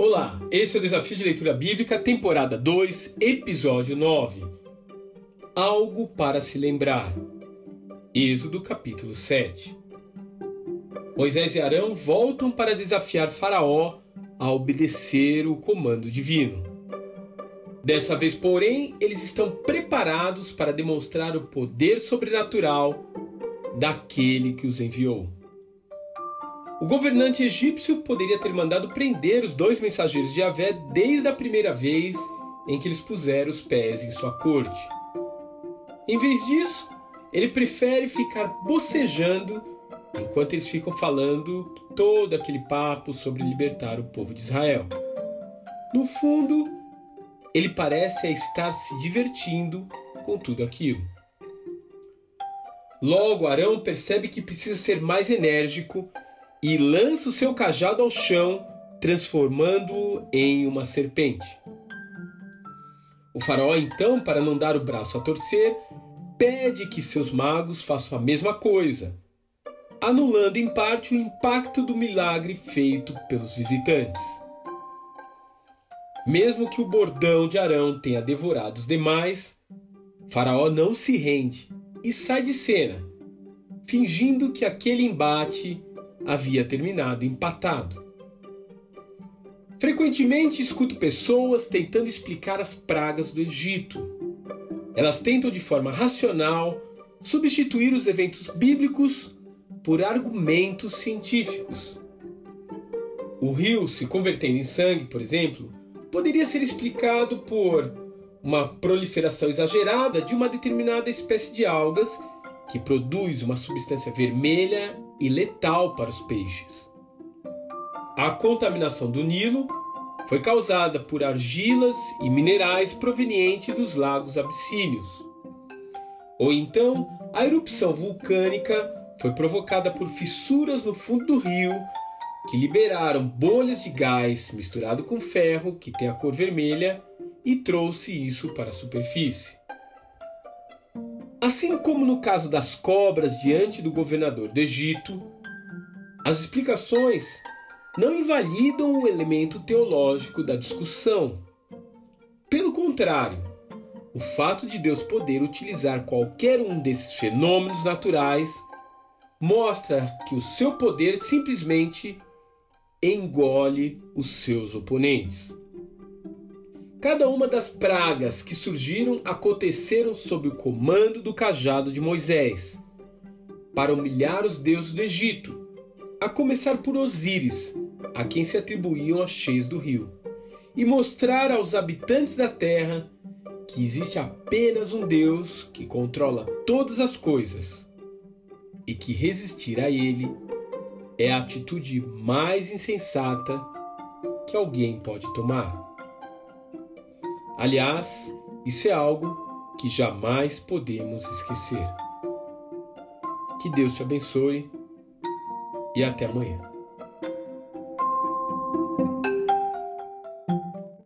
Olá, esse é o Desafio de Leitura Bíblica, temporada 2, episódio 9. Algo para se lembrar. Êxodo capítulo 7. Moisés e Arão voltam para desafiar Faraó a obedecer o comando divino. Dessa vez, porém, eles estão preparados para demonstrar o poder sobrenatural daquele que os enviou. O governante egípcio poderia ter mandado prender os dois mensageiros de Javé desde a primeira vez em que eles puseram os pés em sua corte. Em vez disso, ele prefere ficar bocejando enquanto eles ficam falando todo aquele papo sobre libertar o povo de Israel. No fundo, ele parece estar se divertindo com tudo aquilo. Logo, Arão percebe que precisa ser mais enérgico e lança o seu cajado ao chão, transformando-o em uma serpente. O faraó, então, para não dar o braço a torcer, pede que seus magos façam a mesma coisa, anulando em parte o impacto do milagre feito pelos visitantes. Mesmo que o bordão de Arão tenha devorado os demais, Faraó não se rende e sai de cena, fingindo que aquele embate havia terminado empatado. Frequentemente escuto pessoas tentando explicar as pragas do Egito. Elas tentam de forma racional substituir os eventos bíblicos por argumentos científicos. O rio se convertendo em sangue, por exemplo, poderia ser explicado por uma proliferação exagerada de uma determinada espécie de algas que produz uma substância vermelha e letal para os peixes. A contaminação do Nilo foi causada por argilas e minerais provenientes dos lagos abissínios. Ou então, a erupção vulcânica foi provocada por fissuras no fundo do rio que liberaram bolhas de gás misturado com ferro, que tem a cor vermelha, e trouxe isso para a superfície. Assim como no caso das cobras diante do governador do Egito, as explicações não invalidam o elemento teológico da discussão. Pelo contrário, o fato de Deus poder utilizar qualquer um desses fenômenos naturais mostra que o seu poder simplesmente engole os seus oponentes. Cada uma das pragas que surgiram aconteceram sob o comando do cajado de Moisés, para humilhar os deuses do Egito, a começar por Osíris, a quem se atribuíam as cheias do rio, e mostrar aos habitantes da terra que existe apenas um Deus que controla todas as coisas e que resistir a ele é a atitude mais insensata que alguém pode tomar. Aliás, isso é algo que jamais podemos esquecer. Que Deus te abençoe e até amanhã.